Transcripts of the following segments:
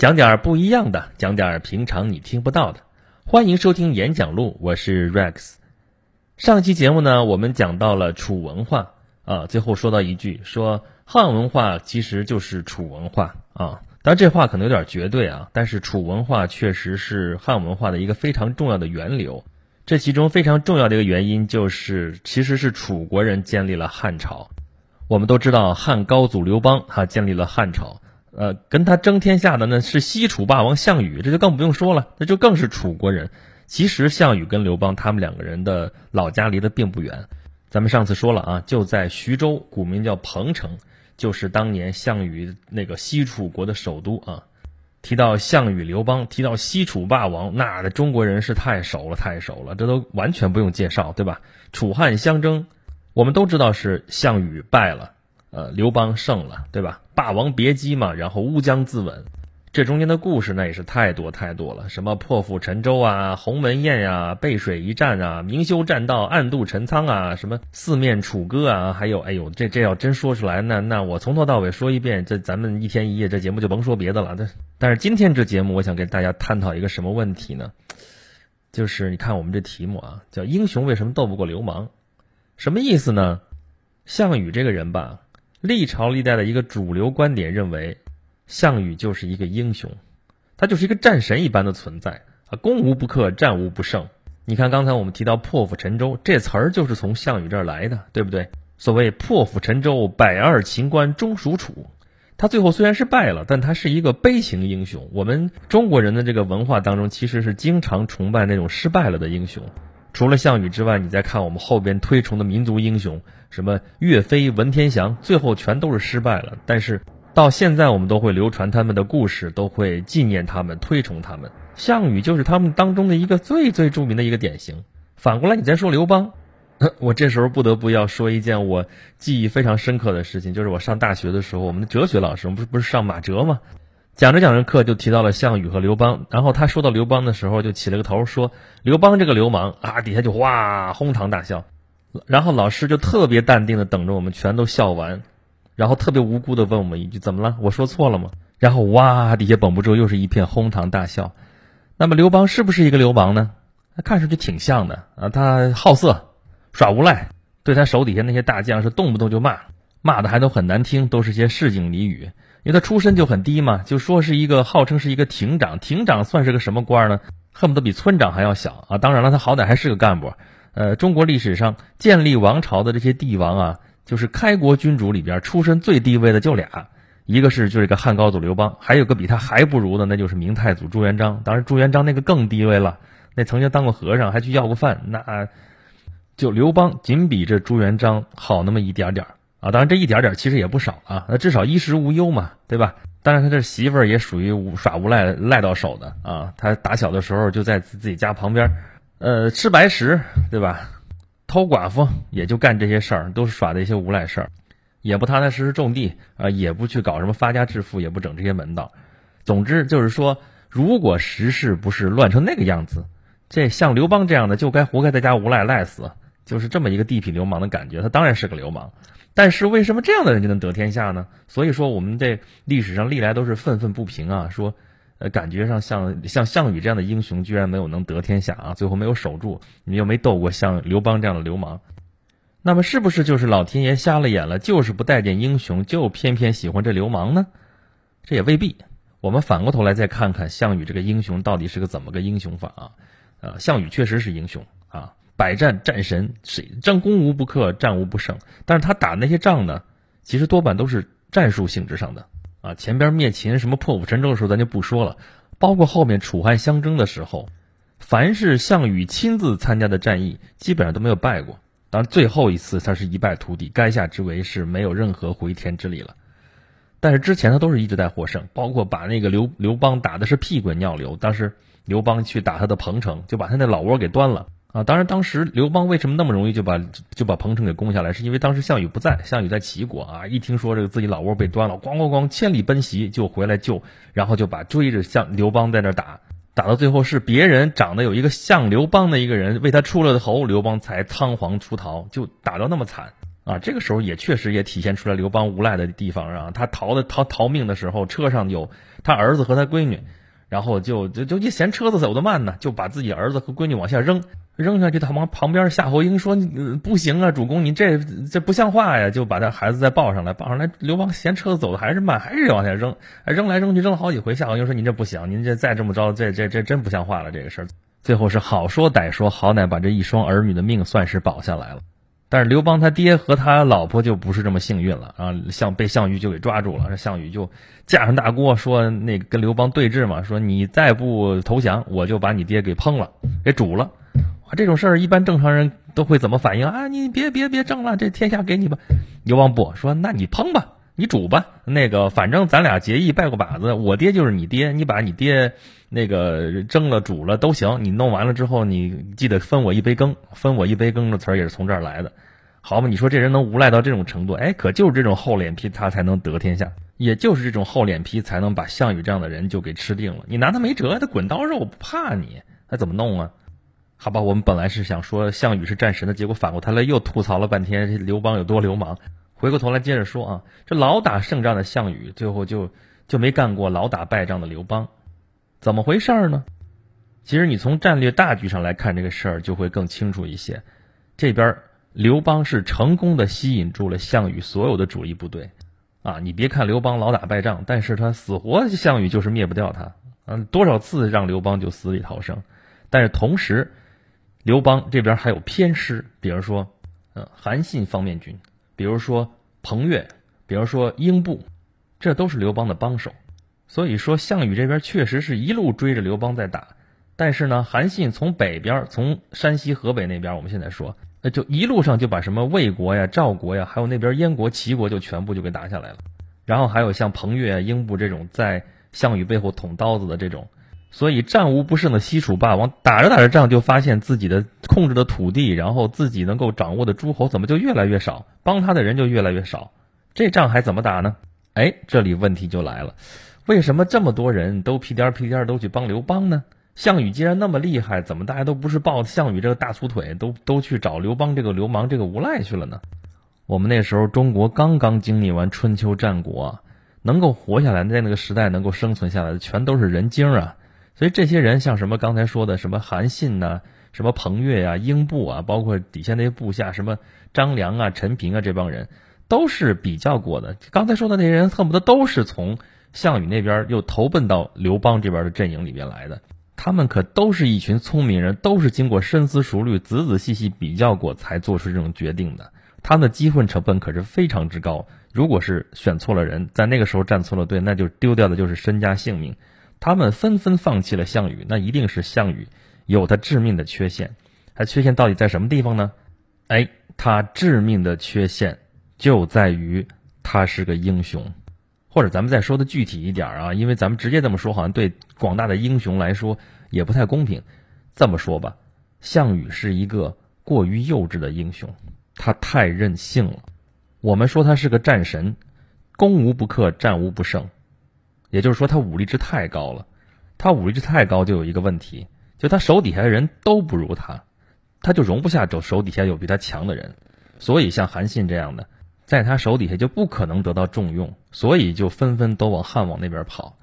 讲点不一样的，讲点平常你听不到的。欢迎收听演讲录，我是 Rex。上期节目呢，我们讲到了楚文化啊，最后说到一句，说汉文化其实就是楚文化啊。当然这话可能有点绝对啊，但是楚文化确实是汉文化的一个非常重要的源流。这其中非常重要的一个原因就是，其实是楚国人建立了汉朝。我们都知道汉高祖刘邦他建立了汉朝。呃，跟他争天下的呢是西楚霸王项羽，这就更不用说了，那就更是楚国人。其实项羽跟刘邦他们两个人的老家离得并不远，咱们上次说了啊，就在徐州，古名叫彭城，就是当年项羽那个西楚国的首都啊。提到项羽、刘邦，提到西楚霸王，那的中国人是太熟了，太熟了，这都完全不用介绍，对吧？楚汉相争，我们都知道是项羽败了。呃，刘邦胜了，对吧？霸王别姬嘛，然后乌江自刎，这中间的故事那也是太多太多了，什么破釜沉舟啊，鸿门宴呀，背水一战啊，明修栈道，暗度陈仓啊，什么四面楚歌啊，还有，哎呦，这这要真说出来，那那我从头到尾说一遍，这咱们一天一夜这节目就甭说别的了。但但是今天这节目，我想跟大家探讨一个什么问题呢？就是你看我们这题目啊，叫英雄为什么斗不过流氓？什么意思呢？项羽这个人吧。历朝历代的一个主流观点认为，项羽就是一个英雄，他就是一个战神一般的存在啊，攻无不克，战无不胜。你看刚才我们提到破釜沉舟这词儿，就是从项羽这儿来的，对不对？所谓破釜沉舟，百二秦关终属楚。他最后虽然是败了，但他是一个悲情英雄。我们中国人的这个文化当中，其实是经常崇拜那种失败了的英雄。除了项羽之外，你再看我们后边推崇的民族英雄，什么岳飞、文天祥，最后全都是失败了。但是到现在，我们都会流传他们的故事，都会纪念他们、推崇他们。项羽就是他们当中的一个最最著名的一个典型。反过来，你再说刘邦，我这时候不得不要说一件我记忆非常深刻的事情，就是我上大学的时候，我们的哲学老师，我们不是不是上马哲吗？讲着讲着课就提到了项羽和刘邦，然后他说到刘邦的时候就起了个头，说刘邦这个流氓啊，底下就哇哄堂大笑，然后老师就特别淡定的等着我们全都笑完，然后特别无辜的问我们一句怎么了？我说错了吗？然后哇底下绷不住又是一片哄堂大笑。那么刘邦是不是一个流氓呢？他看上去挺像的啊，他好色耍无赖，对他手底下那些大将是动不动就骂，骂的还都很难听，都是些市井俚语。因为他出身就很低嘛，就说是一个号称是一个亭长，亭长算是个什么官呢？恨不得比村长还要小啊！当然了，他好歹还是个干部。呃，中国历史上建立王朝的这些帝王啊，就是开国君主里边出身最低微的就俩，一个是就是个汉高祖刘邦，还有个比他还不如的，那就是明太祖朱元璋。当然，朱元璋那个更低微了，那曾经当过和尚，还去要过饭。那就刘邦仅比这朱元璋好那么一点点。啊，当然这一点点其实也不少啊，那至少衣食无忧嘛，对吧？当然他这媳妇儿也属于耍无赖赖到手的啊，他打小的时候就在自己家旁边，呃，吃白食，对吧？偷寡妇也就干这些事儿，都是耍的一些无赖事儿，也不踏踏实实种地啊，也不去搞什么发家致富，也不整这些门道。总之就是说，如果时事不是乱成那个样子，这像刘邦这样的就该活该在家无赖赖死，就是这么一个地痞流氓的感觉，他当然是个流氓。但是为什么这样的人就能得天下呢？所以说，我们这历史上历来都是愤愤不平啊，说，呃，感觉上像像项羽这样的英雄居然没有能得天下啊，最后没有守住，你又没斗过像刘邦这样的流氓，那么是不是就是老天爷瞎了眼了，就是不待见英雄，就偏偏喜欢这流氓呢？这也未必。我们反过头来再看看项羽这个英雄到底是个怎么个英雄法啊？呃，项羽确实是英雄啊。百战战神，谁战攻无不克，战无不胜。但是他打那些仗呢，其实多半都是战术性质上的啊。前边灭秦什么破釜沉舟的时候，咱就不说了。包括后面楚汉相争的时候，凡是项羽亲自参加的战役，基本上都没有败过。当然最后一次他是一败涂地，垓下之围是没有任何回天之力了。但是之前他都是一直在获胜，包括把那个刘刘邦打的是屁滚尿流。当时刘邦去打他的彭城，就把他那老窝给端了。啊，当然，当时刘邦为什么那么容易就把就把彭城给攻下来？是因为当时项羽不在，项羽在齐国啊。一听说这个自己老窝被端了，咣咣咣，千里奔袭就回来救，然后就把追着项刘邦在那打，打到最后是别人长得有一个像刘邦的一个人为他出了头，刘邦才仓皇出逃，就打到那么惨。啊，这个时候也确实也体现出来刘邦无赖的地方啊。他逃的逃逃命的时候，车上有他儿子和他闺女，然后就就就一嫌车子走得慢呢，就把自己儿子和闺女往下扔，扔下去。他往旁边夏侯婴说：“不行啊，主公，你这这不像话呀！”就把他孩子再抱上来，抱上来。刘邦嫌车子走的还是慢，还是往下扔，扔来扔去，扔了好几回。夏侯婴说：“您这不行，您这再这么着，这这这真不像话了。”这个事儿，最后是好说歹说，好歹把这一双儿女的命算是保下来了。但是刘邦他爹和他老婆就不是这么幸运了啊！项被项羽就给抓住了，项羽就架上大锅，说那跟刘邦对峙嘛，说你再不投降，我就把你爹给烹了，给煮了。哇，这种事儿一般正常人都会怎么反应啊？你别别别争了，这天下给你吧。刘邦不说，那你烹吧，你煮吧，那个反正咱俩结义拜过把子，我爹就是你爹，你把你爹那个蒸了煮了都行，你弄完了之后，你记得分我一杯羹，分我一杯羹的词儿也是从这儿来的。好嘛，你说这人能无赖到这种程度？哎，可就是这种厚脸皮，他才能得天下。也就是这种厚脸皮，才能把项羽这样的人就给吃定了。你拿他没辙，他滚刀肉不怕你，他怎么弄啊？好吧，我们本来是想说项羽是战神的，结果反过头来又吐槽了半天刘邦有多流氓。回过头来接着说啊，这老打胜仗的项羽，最后就就没干过老打败仗的刘邦，怎么回事呢？其实你从战略大局上来看这个事儿，就会更清楚一些。这边。刘邦是成功的吸引住了项羽所有的主力部队，啊，你别看刘邦老打败仗，但是他死活项羽就是灭不掉他，嗯，多少次让刘邦就死里逃生，但是同时，刘邦这边还有偏师，比如说，嗯，韩信方面军，比如说彭越，比如说英布，这都是刘邦的帮手，所以说项羽这边确实是一路追着刘邦在打，但是呢，韩信从北边，从山西、河北那边，我们现在说。那就一路上就把什么魏国呀、赵国呀，还有那边燕国、齐国就全部就给打下来了。然后还有像彭越、英布这种在项羽背后捅刀子的这种，所以战无不胜的西楚霸王打着打着仗就发现自己的控制的土地，然后自己能够掌握的诸侯怎么就越来越少，帮他的人就越来越少，这仗还怎么打呢？哎，这里问题就来了，为什么这么多人都屁颠屁颠都去帮刘邦呢？项羽既然那么厉害，怎么大家都不是抱项羽这个大粗腿，都都去找刘邦这个流氓、这个无赖去了呢？我们那时候中国刚刚经历完春秋战国，能够活下来，在那个时代能够生存下来的，全都是人精啊。所以这些人，像什么刚才说的什么韩信呐，什么彭越呀、英布啊，包括底下那些部下，什么张良啊、陈平啊，这帮人都是比较过的。刚才说的那些人，恨不得都是从项羽那边又投奔到刘邦这边的阵营里边来的。他们可都是一群聪明人，都是经过深思熟虑、仔仔细细比较过才做出这种决定的。他们的机会成本可是非常之高。如果是选错了人，在那个时候站错了队，那就丢掉的就是身家性命。他们纷纷放弃了项羽，那一定是项羽有他致命的缺陷。他缺陷到底在什么地方呢？哎，他致命的缺陷就在于他是个英雄。或者咱们再说的具体一点啊，因为咱们直接这么说，好像对广大的英雄来说也不太公平。这么说吧，项羽是一个过于幼稚的英雄，他太任性了。我们说他是个战神，攻无不克，战无不胜，也就是说他武力值太高了。他武力值太高，就有一个问题，就他手底下的人都不如他，他就容不下手手底下有比他强的人。所以像韩信这样的。在他手底下就不可能得到重用，所以就纷纷都往汉王那边跑。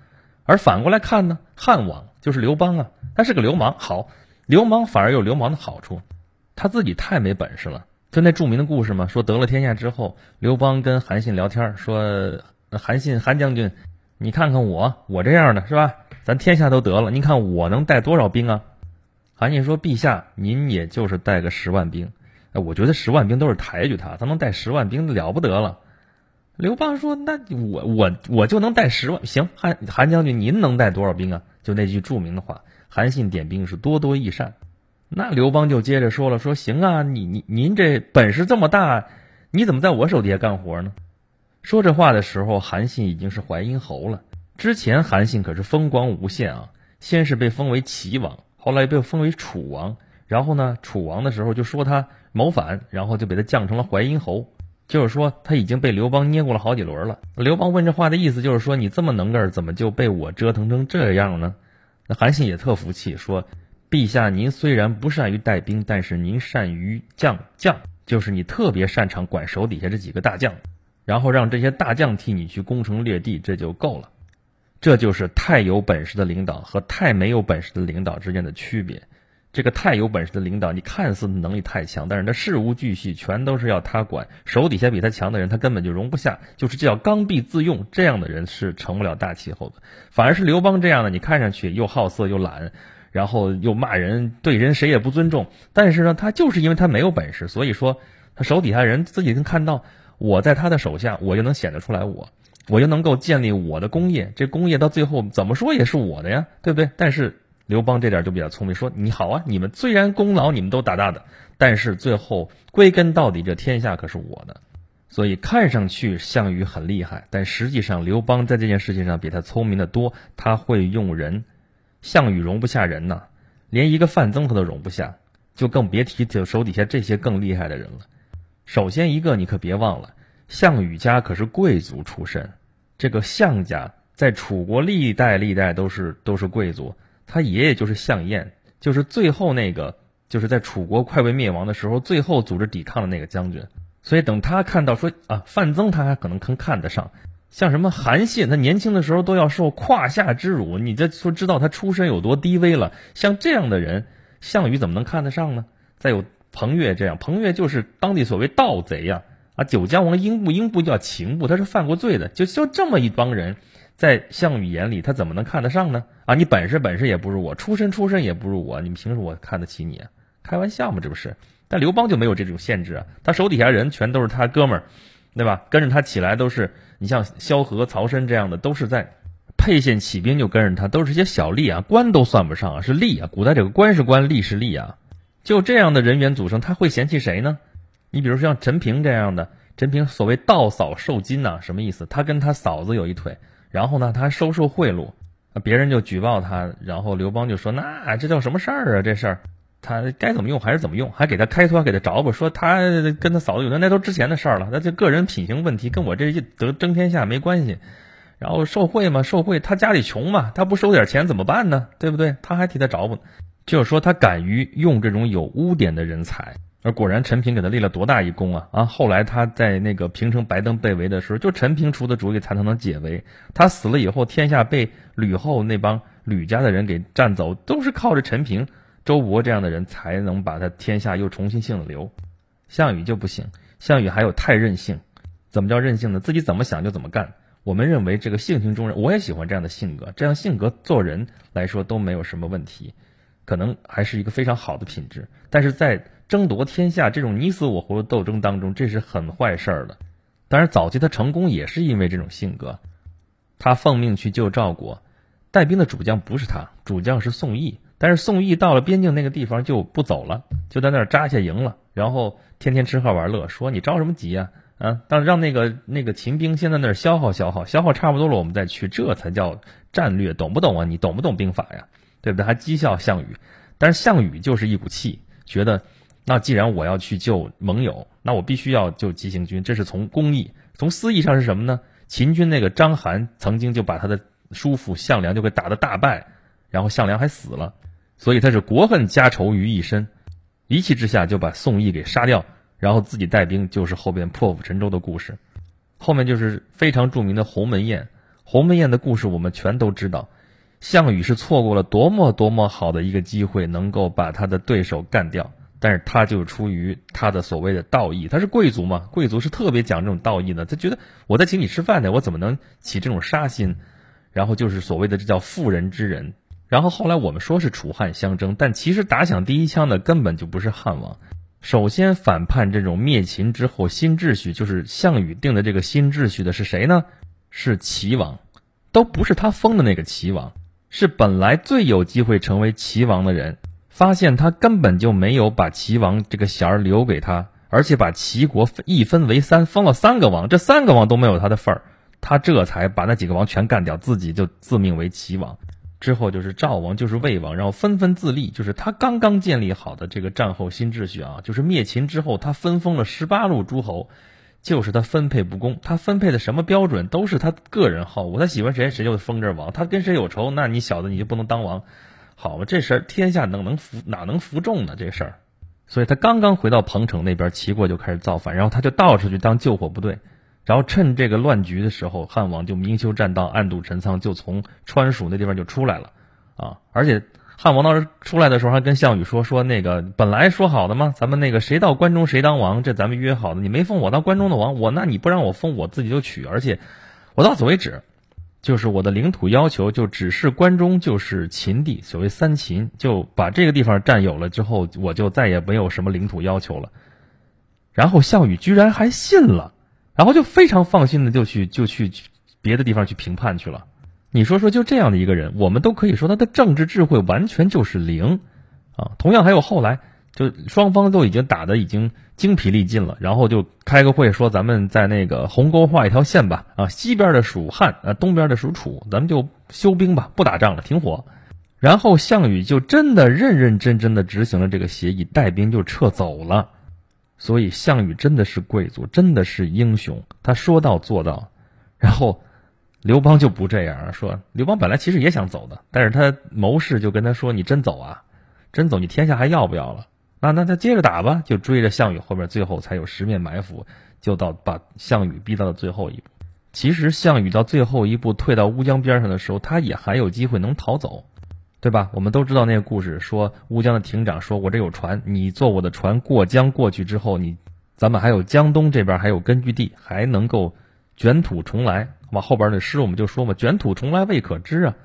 而反过来看呢，汉王就是刘邦啊，他是个流氓。好，流氓反而有流氓的好处，他自己太没本事了。就那著名的故事嘛，说得了天下之后，刘邦跟韩信聊天，说：“韩信，韩将军，你看看我，我这样的是吧？咱天下都得了，您看我能带多少兵啊？”韩信说：“陛下，您也就是带个十万兵。”我觉得十万兵都是抬举他，他能带十万兵了不得了。刘邦说：“那我我我就能带十万，行，韩韩将军您能带多少兵啊？”就那句著名的话：“韩信点兵是多多益善。”那刘邦就接着说了：“说行啊，你你您这本事这么大，你怎么在我手底下干活呢？”说这话的时候，韩信已经是淮阴侯了。之前韩信可是风光无限啊，先是被封为齐王，后来被封为楚王。然后呢，楚王的时候就说他谋反，然后就给他降成了淮阴侯，就是说他已经被刘邦捏过了好几轮了。刘邦问这话的意思就是说，你这么能干，怎么就被我折腾成这样呢？那韩信也特服气，说：“陛下您虽然不善于带兵，但是您善于将将，就是你特别擅长管手底下这几个大将，然后让这些大将替你去攻城略地，这就够了。这就是太有本事的领导和太没有本事的领导之间的区别。这个太有本事的领导，你看似能力太强，但是他事无巨细全都是要他管，手底下比他强的人他根本就容不下，就是叫刚愎自用，这样的人是成不了大气候的。反而是刘邦这样的，你看上去又好色又懒，然后又骂人，对人谁也不尊重，但是呢，他就是因为他没有本事，所以说他手底下人自己能看到我在他的手下，我就能显得出来我。我就能够建立我的工业，这工业到最后怎么说也是我的呀，对不对？但是刘邦这点就比较聪明，说你好啊，你们虽然功劳你们都大大的，但是最后归根到底，这天下可是我的。所以看上去项羽很厉害，但实际上刘邦在这件事情上比他聪明的多，他会用人。项羽容不下人呐，连一个范增他都容不下，就更别提手底下这些更厉害的人了。首先一个，你可别忘了。项羽家可是贵族出身，这个项家在楚国历代历代都是都是贵族。他爷爷就是项燕，就是最后那个就是在楚国快被灭亡的时候，最后组织抵抗的那个将军。所以等他看到说啊，范增他还可能能看得上，像什么韩信，他年轻的时候都要受胯下之辱，你这说知道他出身有多低微了。像这样的人，项羽怎么能看得上呢？再有彭越这样，彭越就是当地所谓盗贼呀。啊，九江王英布，英布叫秦布，他是犯过罪的。就就这么一帮人，在项羽眼里，他怎么能看得上呢？啊，你本事本事也不如我，出身出身也不如我，你凭什么我看得起你？啊？开玩笑嘛，这不是？但刘邦就没有这种限制啊，他手底下人全都是他哥们儿，对吧？跟着他起来都是，你像萧何、曹参这样的，都是在沛县起兵就跟着他，都是些小吏啊，官都算不上啊，是吏啊。古代这个官是官，吏是吏啊。就这样的人员组成，他会嫌弃谁呢？你比如说像陈平这样的，陈平所谓盗嫂受金呐，什么意思？他跟他嫂子有一腿，然后呢，他还收受贿赂，别人就举报他，然后刘邦就说：“那这叫什么事儿啊？这事儿，他该怎么用还是怎么用，还给他开脱，给他找补，说他跟他嫂子有那那都之前的事儿了，那这个人品行问题跟我这一得争天下没关系。然后受贿嘛，受贿，他家里穷嘛，他不收点钱怎么办呢？对不对？他还替他找补，就是说他敢于用这种有污点的人才。”而果然，陈平给他立了多大一功啊！啊，后来他在那个平城白登被围的时候，就陈平出的主意才能能解围。他死了以后，天下被吕后那帮吕家的人给占走，都是靠着陈平、周勃这样的人才能把他天下又重新姓了刘。项羽就不行，项羽还有太任性。怎么叫任性呢？自己怎么想就怎么干。我们认为这个性情中人，我也喜欢这样的性格，这样性格做人来说都没有什么问题，可能还是一个非常好的品质。但是在争夺天下这种你死我活的斗争当中，这是很坏事儿的。当然，早期他成功也是因为这种性格。他奉命去救赵国，带兵的主将不是他，主将是宋义。但是宋义到了边境那个地方就不走了，就在那儿扎下营了，然后天天吃喝玩乐，说你着什么急呀？啊，让让那个那个秦兵先在那儿消耗消耗，消耗差不多了，我们再去，这才叫战略，懂不懂啊？你懂不懂兵法呀？对不对？还讥笑项羽，但是项羽就是一股气，觉得。那既然我要去救盟友，那我必须要救急行军。这是从公义、从私义上是什么呢？秦军那个章邯曾经就把他的叔父项梁就给打得大败，然后项梁还死了，所以他是国恨家仇于一身，一气之下就把宋义给杀掉，然后自己带兵，就是后边破釜沉舟的故事。后面就是非常著名的鸿门宴。鸿门宴的故事我们全都知道，项羽是错过了多么多么好的一个机会，能够把他的对手干掉。但是他就出于他的所谓的道义，他是贵族嘛，贵族是特别讲这种道义的。他觉得我在请你吃饭呢，我怎么能起这种杀心？然后就是所谓的这叫妇人之仁。然后后来我们说是楚汉相争，但其实打响第一枪的根本就不是汉王。首先反叛这种灭秦之后新秩序，就是项羽定的这个新秩序的是谁呢？是齐王，都不是他封的那个齐王，是本来最有机会成为齐王的人。发现他根本就没有把齐王这个衔儿留给他，而且把齐国一分为三，封了三个王，这三个王都没有他的份儿，他这才把那几个王全干掉，自己就自命为齐王。之后就是赵王，就是魏王，然后纷纷自立，就是他刚刚建立好的这个战后新秩序啊，就是灭秦之后，他分封了十八路诸侯，就是他分配不公，他分配的什么标准都是他个人好恶，他喜欢谁谁就封这王，他跟谁有仇，那你小子你就不能当王。好吧，这事儿天下能能服哪能服众呢？这事儿，所以他刚刚回到彭城那边，齐国就开始造反，然后他就到处去当救火部队，然后趁这个乱局的时候，汉王就明修栈道，暗度陈仓，就从川蜀那地方就出来了，啊，而且汉王当时出来的时候还跟项羽说说那个本来说好的嘛，咱们那个谁到关中谁当王，这咱们约好的，你没封我当关中的王，我那你不让我封，我自己就取，而且我到此为止。就是我的领土要求，就只是关中就是秦地，所谓三秦，就把这个地方占有了之后，我就再也没有什么领土要求了。然后项羽居然还信了，然后就非常放心的就去就去别的地方去评判去了。你说说，就这样的一个人，我们都可以说他的政治智慧完全就是零啊。同样还有后来。就双方都已经打的已经精疲力尽了，然后就开个会说咱们在那个鸿沟画一条线吧，啊，西边的蜀汉，啊，东边的属楚，咱们就休兵吧，不打仗了，停火。然后项羽就真的认认真真的执行了这个协议，带兵就撤走了。所以项羽真的是贵族，真的是英雄，他说到做到。然后刘邦就不这样，说刘邦本来其实也想走的，但是他谋士就跟他说：“你真走啊，真走，你天下还要不要了？”那那他接着打吧，就追着项羽后边，最后才有十面埋伏，就到把项羽逼到了最后一步。其实项羽到最后一步退到乌江边上的时候，他也还有机会能逃走，对吧？我们都知道那个故事，说乌江的亭长说：“我这有船，你坐我的船过江过去之后，你咱们还有江东这边还有根据地，还能够卷土重来。”往后边的诗我们就说嘛：“卷土重来未可知啊。”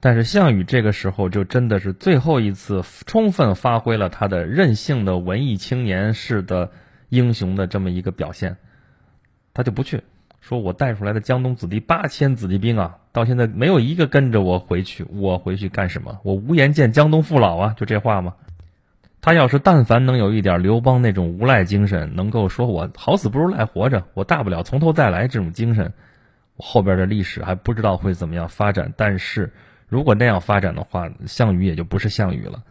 但是项羽这个时候就真的是最后一次充分发挥了他的任性的文艺青年式的英雄的这么一个表现，他就不去，说我带出来的江东子弟八千子弟兵啊，到现在没有一个跟着我回去，我回去干什么？我无颜见江东父老啊，就这话吗？他要是但凡能有一点刘邦那种无赖精神，能够说我好死不如赖活着，我大不了从头再来这种精神，后边的历史还不知道会怎么样发展，但是。如果那样发展的话，项羽也就不是项羽了。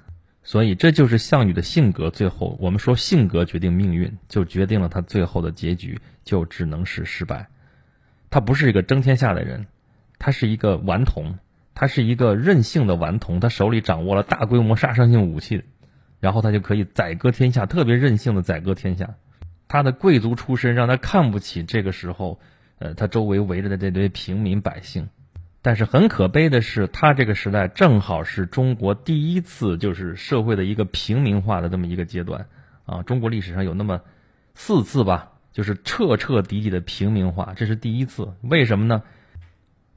所以这就是项羽的性格。最后我们说性格决定命运，就决定了他最后的结局就只能是失败。他不是一个争天下的人，他是一个顽童，他是一个任性的顽童。他手里掌握了大规模杀伤性武器，然后他就可以宰割天下，特别任性的宰割天下。他的贵族出身让他看不起这个时候，呃，他周围围着的这堆平民百姓。但是很可悲的是，他这个时代正好是中国第一次就是社会的一个平民化的这么一个阶段啊！中国历史上有那么四次吧，就是彻彻底底的平民化，这是第一次。为什么呢？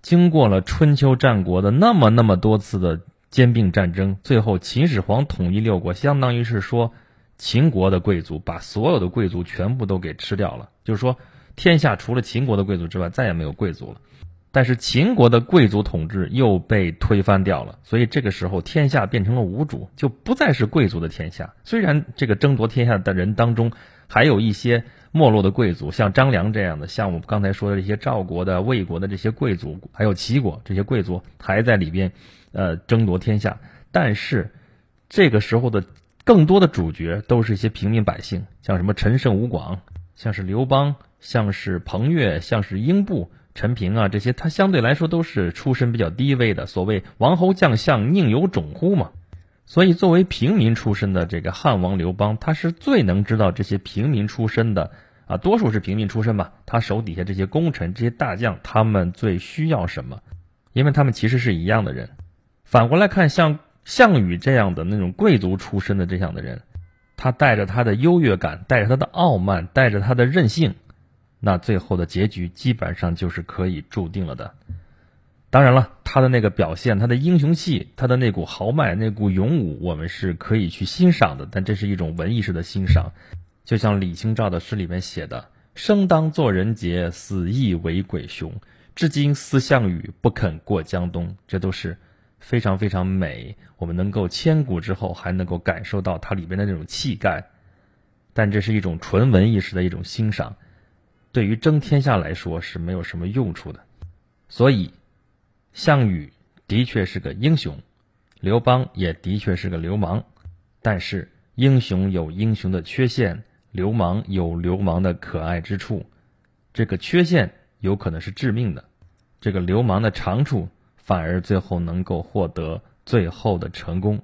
经过了春秋战国的那么那么多次的兼并战争，最后秦始皇统一六国，相当于是说秦国的贵族把所有的贵族全部都给吃掉了，就是说天下除了秦国的贵族之外，再也没有贵族了。但是秦国的贵族统治又被推翻掉了，所以这个时候天下变成了无主，就不再是贵族的天下。虽然这个争夺天下的人当中，还有一些没落的贵族，像张良这样的，像我们刚才说的这些赵国的、魏国的这些贵族，还有齐国这些贵族还在里边，呃，争夺天下。但是这个时候的更多的主角都是一些平民百姓，像什么陈胜、吴广，像是刘邦，像是彭越，像是英布。陈平啊，这些他相对来说都是出身比较低微的，所谓王侯将相宁有种乎嘛。所以作为平民出身的这个汉王刘邦，他是最能知道这些平民出身的啊，多数是平民出身吧。他手底下这些功臣、这些大将，他们最需要什么？因为他们其实是一样的人。反过来看，像项羽这样的那种贵族出身的这样的人，他带着他的优越感，带着他的傲慢，带着他的任性。那最后的结局基本上就是可以注定了的。当然了，他的那个表现，他的英雄气，他的那股豪迈，那股勇武，我们是可以去欣赏的。但这是一种文艺式的欣赏，就像李清照的诗里面写的：“生当作人杰，死亦为鬼雄。至今思项羽，不肯过江东。”这都是非常非常美。我们能够千古之后还能够感受到它里边的那种气概。但这是一种纯文艺式的一种欣赏。对于争天下来说是没有什么用处的，所以项羽的确是个英雄，刘邦也的确是个流氓，但是英雄有英雄的缺陷，流氓有流氓的可爱之处，这个缺陷有可能是致命的，这个流氓的长处反而最后能够获得最后的成功。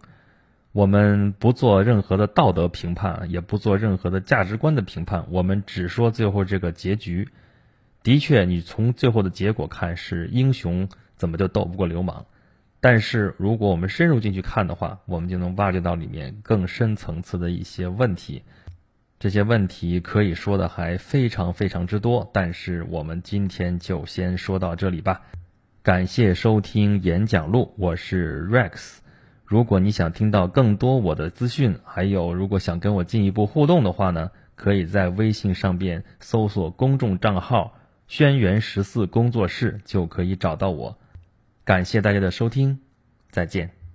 我们不做任何的道德评判，也不做任何的价值观的评判，我们只说最后这个结局。的确，你从最后的结果看，是英雄怎么就斗不过流氓？但是，如果我们深入进去看的话，我们就能挖掘到里面更深层次的一些问题。这些问题可以说的还非常非常之多，但是我们今天就先说到这里吧。感谢收听演讲录，我是 Rex。如果你想听到更多我的资讯，还有如果想跟我进一步互动的话呢，可以在微信上边搜索公众账号“轩辕十四工作室”就可以找到我。感谢大家的收听，再见。